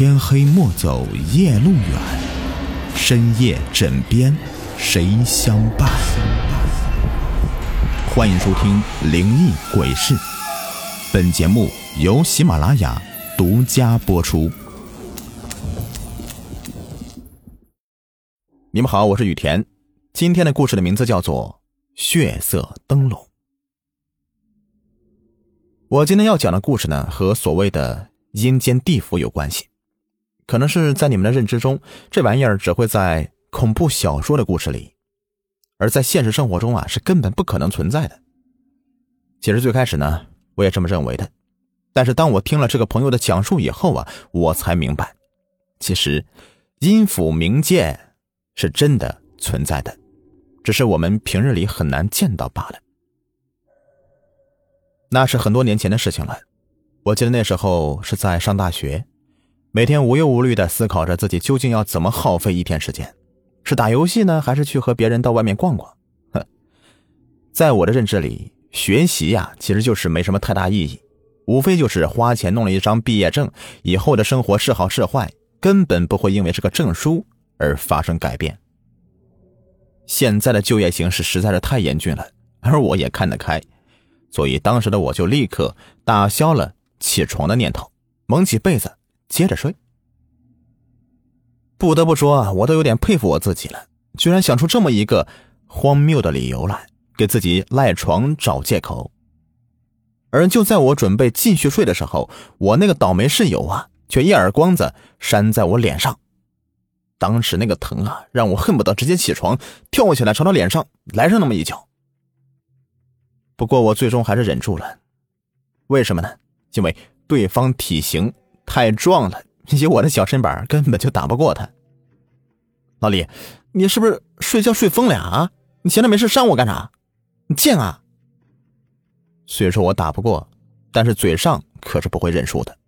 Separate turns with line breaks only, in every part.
天黑莫走夜路远，深夜枕边谁相伴？欢迎收听《灵异鬼事》，本节目由喜马拉雅独家播出。你们好，我是雨田。今天的故事的名字叫做《血色灯笼》。我今天要讲的故事呢，和所谓的阴间地府有关系。可能是在你们的认知中，这玩意儿只会在恐怖小说的故事里，而在现实生活中啊，是根本不可能存在的。其实最开始呢，我也这么认为的，但是当我听了这个朋友的讲述以后啊，我才明白，其实阴府冥界是真的存在的，只是我们平日里很难见到罢了。那是很多年前的事情了，我记得那时候是在上大学。每天无忧无虑的思考着自己究竟要怎么耗费一天时间，是打游戏呢，还是去和别人到外面逛逛？哼，在我的认知里，学习呀，其实就是没什么太大意义，无非就是花钱弄了一张毕业证，以后的生活是好是坏，根本不会因为这个证书而发生改变。现在的就业形势实在是太严峻了，而我也看得开，所以当时的我就立刻打消了起床的念头，蒙起被子。接着睡。不得不说啊，我都有点佩服我自己了，居然想出这么一个荒谬的理由来，给自己赖床找借口。而就在我准备继续睡的时候，我那个倒霉室友啊，却一耳光子扇在我脸上。当时那个疼啊，让我恨不得直接起床跳起来朝他脸上来上那么一脚。不过我最终还是忍住了，为什么呢？因为对方体型。太壮了，以我的小身板根本就打不过他。老李，你是不是睡觉睡疯了啊？你闲着没事扇我干啥？你贱啊！虽说我打不过，但是嘴上可是不会认输的。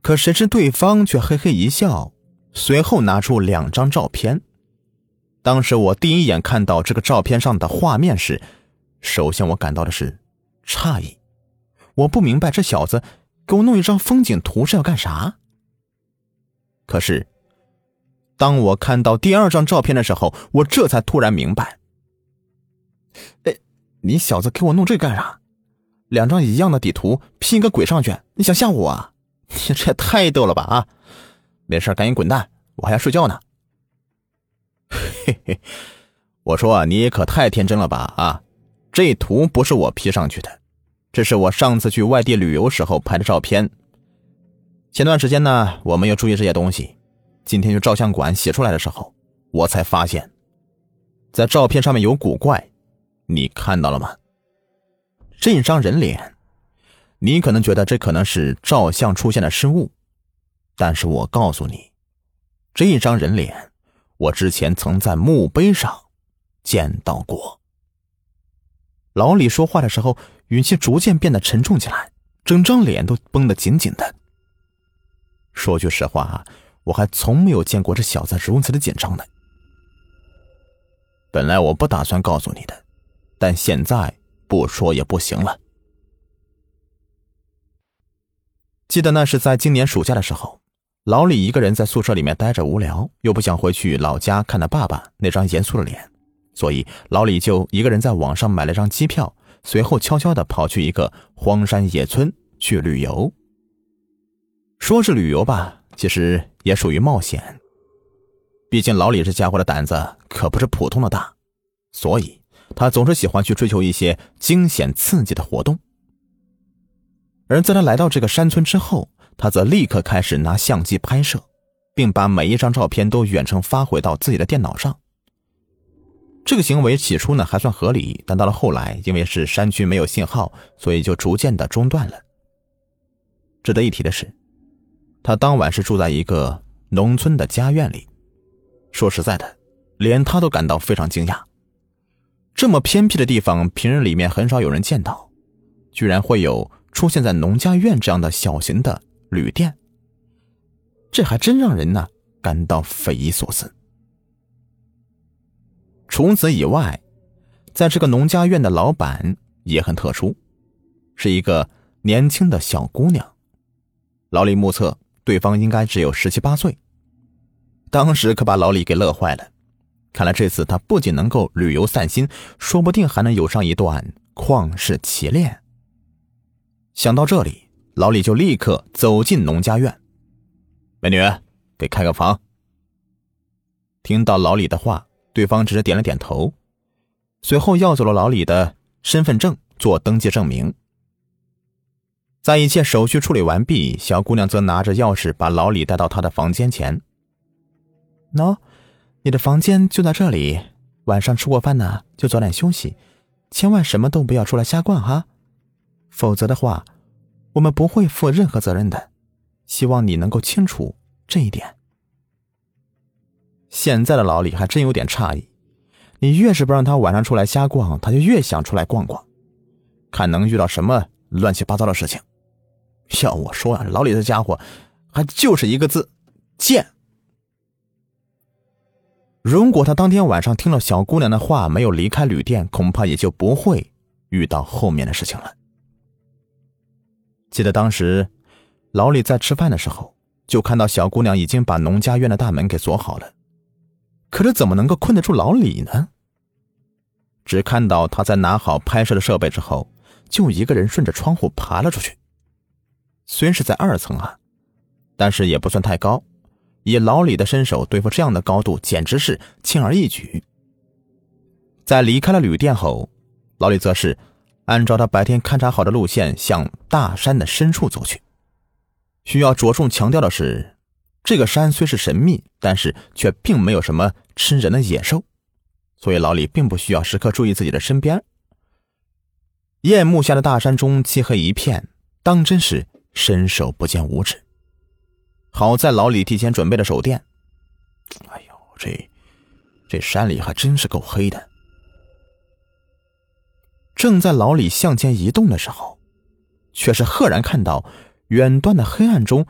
可谁知对方却嘿嘿一笑，随后拿出两张照片。当时我第一眼看到这个照片上的画面时，首先我感到的是诧异。我不明白这小子。给我弄一张风景图是要干啥？可是，当我看到第二张照片的时候，我这才突然明白。哎，你小子给我弄这干啥？两张一样的底图拼个鬼上去？你想吓我啊？你 这也太逗了吧啊！没事，赶紧滚蛋，我还要睡觉呢。嘿嘿，我说你可太天真了吧啊！这图不是我 P 上去的。这是我上次去外地旅游时候拍的照片。前段时间呢，我没有注意这些东西。今天去照相馆洗出来的时候，我才发现，在照片上面有古怪。你看到了吗？这一张人脸，你可能觉得这可能是照相出现的失误，但是我告诉你，这一张人脸，我之前曾在墓碑上见到过。老李说话的时候。语气逐渐变得沉重起来，整张脸都绷得紧紧的。说句实话啊，我还从没有见过这小子如此的紧张呢。本来我不打算告诉你的，但现在不说也不行了。记得那是在今年暑假的时候，老李一个人在宿舍里面待着无聊，又不想回去老家看他爸爸那张严肃的脸，所以老李就一个人在网上买了张机票。随后悄悄的跑去一个荒山野村去旅游。说是旅游吧，其实也属于冒险。毕竟老李这家伙的胆子可不是普通的大，所以他总是喜欢去追求一些惊险刺激的活动。而在他来到这个山村之后，他则立刻开始拿相机拍摄，并把每一张照片都远程发回到自己的电脑上。这个行为起初呢还算合理，但到了后来，因为是山区没有信号，所以就逐渐的中断了。值得一提的是，他当晚是住在一个农村的家院里。说实在的，连他都感到非常惊讶。这么偏僻的地方，平日里面很少有人见到，居然会有出现在农家院这样的小型的旅店，这还真让人呢感到匪夷所思。除此以外，在这个农家院的老板也很特殊，是一个年轻的小姑娘。老李目测对方应该只有十七八岁。当时可把老李给乐坏了，看来这次他不仅能够旅游散心，说不定还能有上一段旷世奇恋。想到这里，老李就立刻走进农家院。美女，给开个房。听到老李的话，对方只是点了点头，随后要走了老李的身份证做登记证明。在一切手续处理完毕，小姑娘则拿着钥匙把老李带到她的房间前。喏，你的房间就在这里。晚上吃过饭呢，就早点休息，千万什么都不要出来瞎逛哈，否则的话，我们不会负任何责任的。希望你能够清楚这一点。现在的老李还真有点诧异，你越是不让他晚上出来瞎逛，他就越想出来逛逛，看能遇到什么乱七八糟的事情。要我说啊，老李这家伙还就是一个字贱。如果他当天晚上听了小姑娘的话，没有离开旅店，恐怕也就不会遇到后面的事情了。记得当时老李在吃饭的时候，就看到小姑娘已经把农家院的大门给锁好了。可是怎么能够困得住老李呢？只看到他在拿好拍摄的设备之后，就一个人顺着窗户爬了出去。虽然是在二层啊，但是也不算太高。以老李的身手对付这样的高度，简直是轻而易举。在离开了旅店后，老李则是按照他白天勘察好的路线向大山的深处走去。需要着重强调的是，这个山虽是神秘，但是却并没有什么吃人的野兽，所以老李并不需要时刻注意自己的身边。夜幕下的大山中漆黑一片，当真是。伸手不见五指。好在老李提前准备了手电。哎呦，这这山里还真是够黑的。正在老李向前移动的时候，却是赫然看到远端的黑暗中，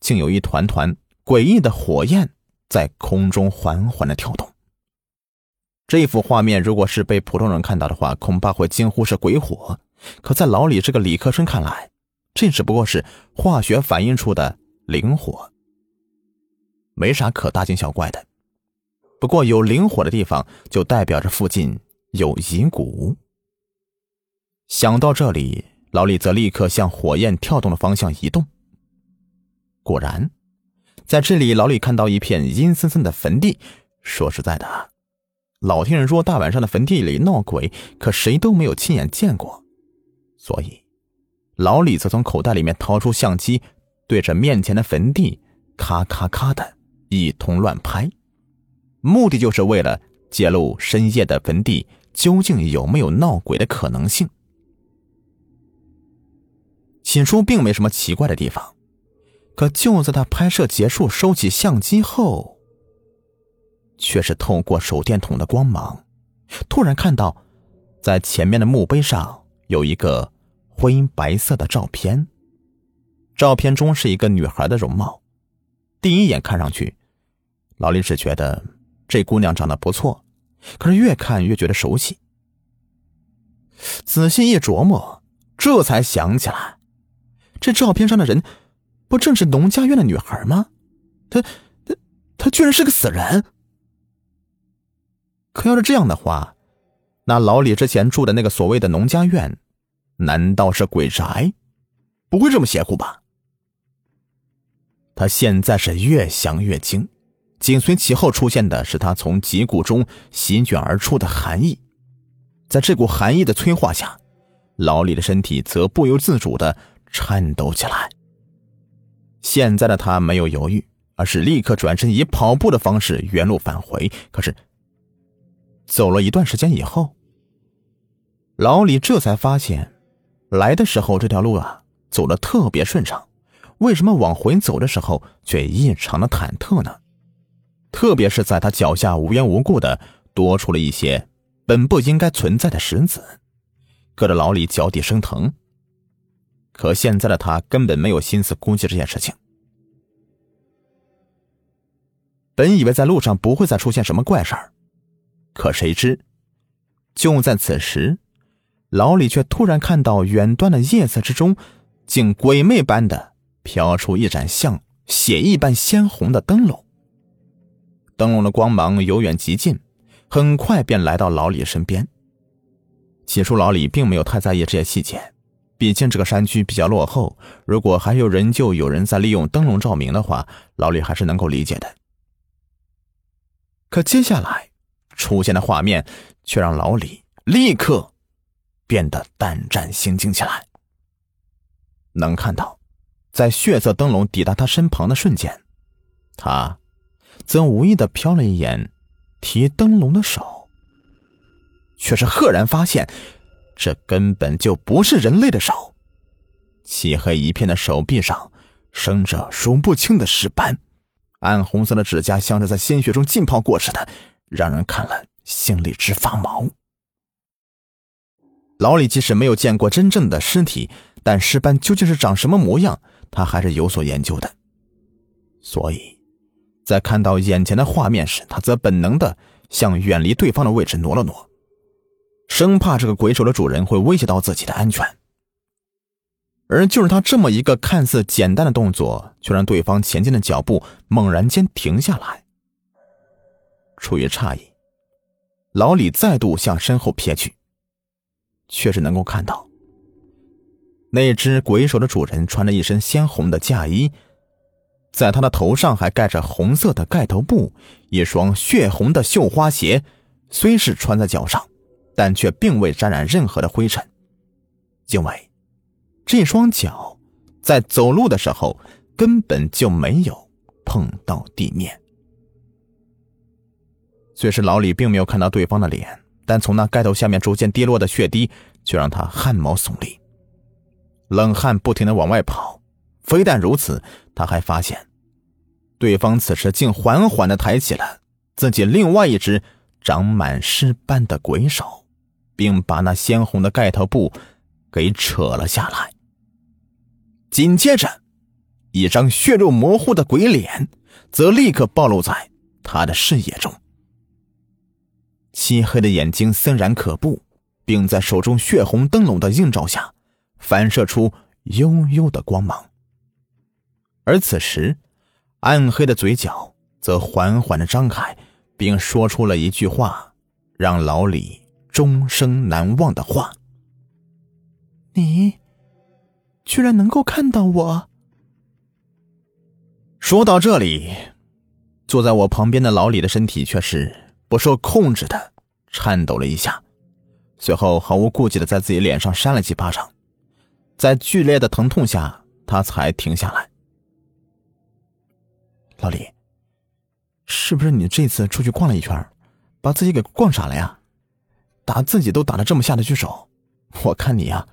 竟有一团团诡异的火焰在空中缓缓的跳动。这幅画面如果是被普通人看到的话，恐怕会惊呼是鬼火。可在老李这个理科生看来，这只不过是化学反应出的灵火，没啥可大惊小怪的。不过有灵火的地方，就代表着附近有遗骨。想到这里，老李则立刻向火焰跳动的方向移动。果然，在这里，老李看到一片阴森森的坟地。说实在的，老听人说大晚上的坟地里闹鬼，可谁都没有亲眼见过，所以。老李则从口袋里面掏出相机，对着面前的坟地咔咔咔的一通乱拍，目的就是为了揭露深夜的坟地究竟有没有闹鬼的可能性。起初并没什么奇怪的地方，可就在他拍摄结束、收起相机后，却是透过手电筒的光芒，突然看到，在前面的墓碑上有一个。灰白色的照片，照片中是一个女孩的容貌。第一眼看上去，老李只觉得这姑娘长得不错，可是越看越觉得熟悉。仔细一琢磨，这才想起来，这照片上的人不正是农家院的女孩吗？她、她、她居然是个死人！可要是这样的话，那老李之前住的那个所谓的农家院……难道是鬼宅？不会这么邪乎吧？他现在是越想越惊，紧随其后出现的是他从脊骨中席卷而出的寒意。在这股寒意的催化下，老李的身体则不由自主的颤抖起来。现在的他没有犹豫，而是立刻转身以跑步的方式原路返回。可是，走了一段时间以后，老李这才发现。来的时候这条路啊走的特别顺畅，为什么往回走的时候却异常的忐忑呢？特别是在他脚下无缘无故的多出了一些本不应该存在的石子，硌得老李脚底生疼。可现在的他根本没有心思估计这件事情。本以为在路上不会再出现什么怪事儿，可谁知就在此时。老李却突然看到远端的夜色之中，竟鬼魅般的飘出一盏像血一般鲜红的灯笼。灯笼的光芒由远及近，很快便来到老李身边。起初，老李并没有太在意这些细节，毕竟这个山区比较落后，如果还有人就有人在利用灯笼照明的话，老李还是能够理解的。可接下来出现的画面却让老李立刻变得胆战心惊起来。能看到，在血色灯笼抵达他身旁的瞬间，他则无意的瞟了一眼提灯笼的手，却是赫然发现，这根本就不是人类的手。漆黑一片的手臂上生着数不清的尸斑，暗红色的指甲像是在鲜血中浸泡过似的，让人看了心里直发毛。老李即使没有见过真正的尸体。但尸斑究竟是长什么模样，他还是有所研究的。所以，在看到眼前的画面时，他则本能的向远离对方的位置挪了挪，生怕这个鬼手的主人会威胁到自己的安全。而就是他这么一个看似简单的动作，却让对方前进的脚步猛然间停下来。出于诧异，老李再度向身后瞥去，却是能够看到。那只鬼手的主人穿着一身鲜红的嫁衣，在他的头上还盖着红色的盖头布，一双血红的绣花鞋，虽是穿在脚上，但却并未沾染任何的灰尘，因为这双脚在走路的时候根本就没有碰到地面。虽是老李并没有看到对方的脸，但从那盖头下面逐渐滴落的血滴，却让他汗毛耸立。冷汗不停的往外跑，非但如此，他还发现，对方此时竟缓缓的抬起了自己另外一只长满尸斑的鬼手，并把那鲜红的盖头布给扯了下来。紧接着，一张血肉模糊的鬼脸则立刻暴露在他的视野中，漆黑的眼睛森然可怖，并在手中血红灯笼的映照下。反射出幽幽的光芒，而此时，暗黑的嘴角则缓缓的张开，并说出了一句话，让老李终生难忘的话：“
你居然能够看到我。”
说到这里，坐在我旁边的老李的身体却是不受控制的颤抖了一下，随后毫无顾忌的在自己脸上扇了几巴掌。在剧烈的疼痛下，他才停下来。老李，是不是你这次出去逛了一圈，把自己给逛傻了呀？打自己都打的这么下得去手，我看你呀，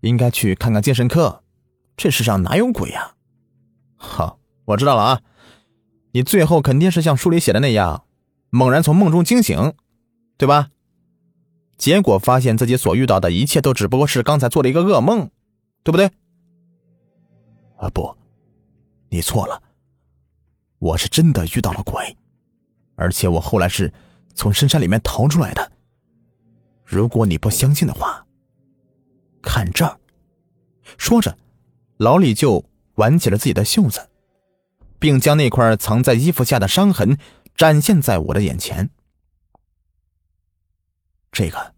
应该去看看精神科。这世上哪有鬼呀？好，我知道了啊。你最后肯定是像书里写的那样，猛然从梦中惊醒，对吧？结果发现自己所遇到的一切都只不过是刚才做了一个噩梦。对不对？啊不，你错了。我是真的遇到了鬼，而且我后来是从深山里面逃出来的。如果你不相信的话，看这儿。说着，老李就挽起了自己的袖子，并将那块藏在衣服下的伤痕展现在我的眼前。这个，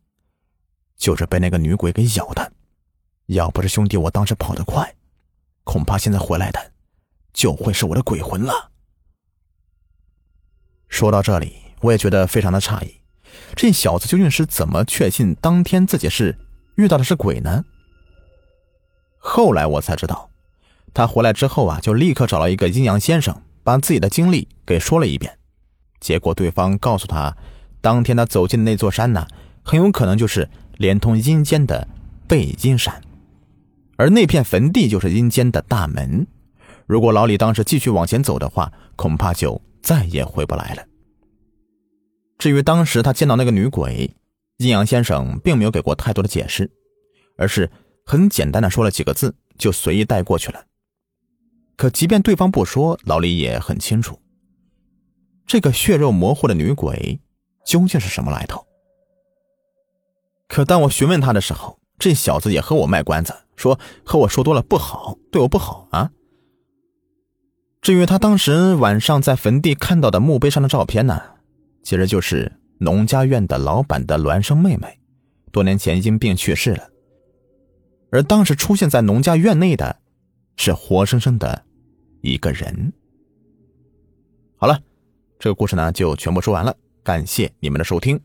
就是被那个女鬼给咬的。要不是兄弟我当时跑得快，恐怕现在回来的就会是我的鬼魂了。说到这里，我也觉得非常的诧异，这小子究竟是怎么确信当天自己是遇到的是鬼呢？后来我才知道，他回来之后啊，就立刻找了一个阴阳先生，把自己的经历给说了一遍。结果对方告诉他，当天他走进的那座山呢，很有可能就是连通阴间的背阴山。而那片坟地就是阴间的大门，如果老李当时继续往前走的话，恐怕就再也回不来了。至于当时他见到那个女鬼，阴阳先生并没有给过太多的解释，而是很简单的说了几个字，就随意带过去了。可即便对方不说，老李也很清楚，这个血肉模糊的女鬼究竟是什么来头。可当我询问他的时候，这小子也和我卖关子。说和我说多了不好，对我不好啊！至于他当时晚上在坟地看到的墓碑上的照片呢，其实就是农家院的老板的孪生妹妹，多年前因病去世了。而当时出现在农家院内的，是活生生的一个人。好了，这个故事呢就全部说完了，感谢你们的收听。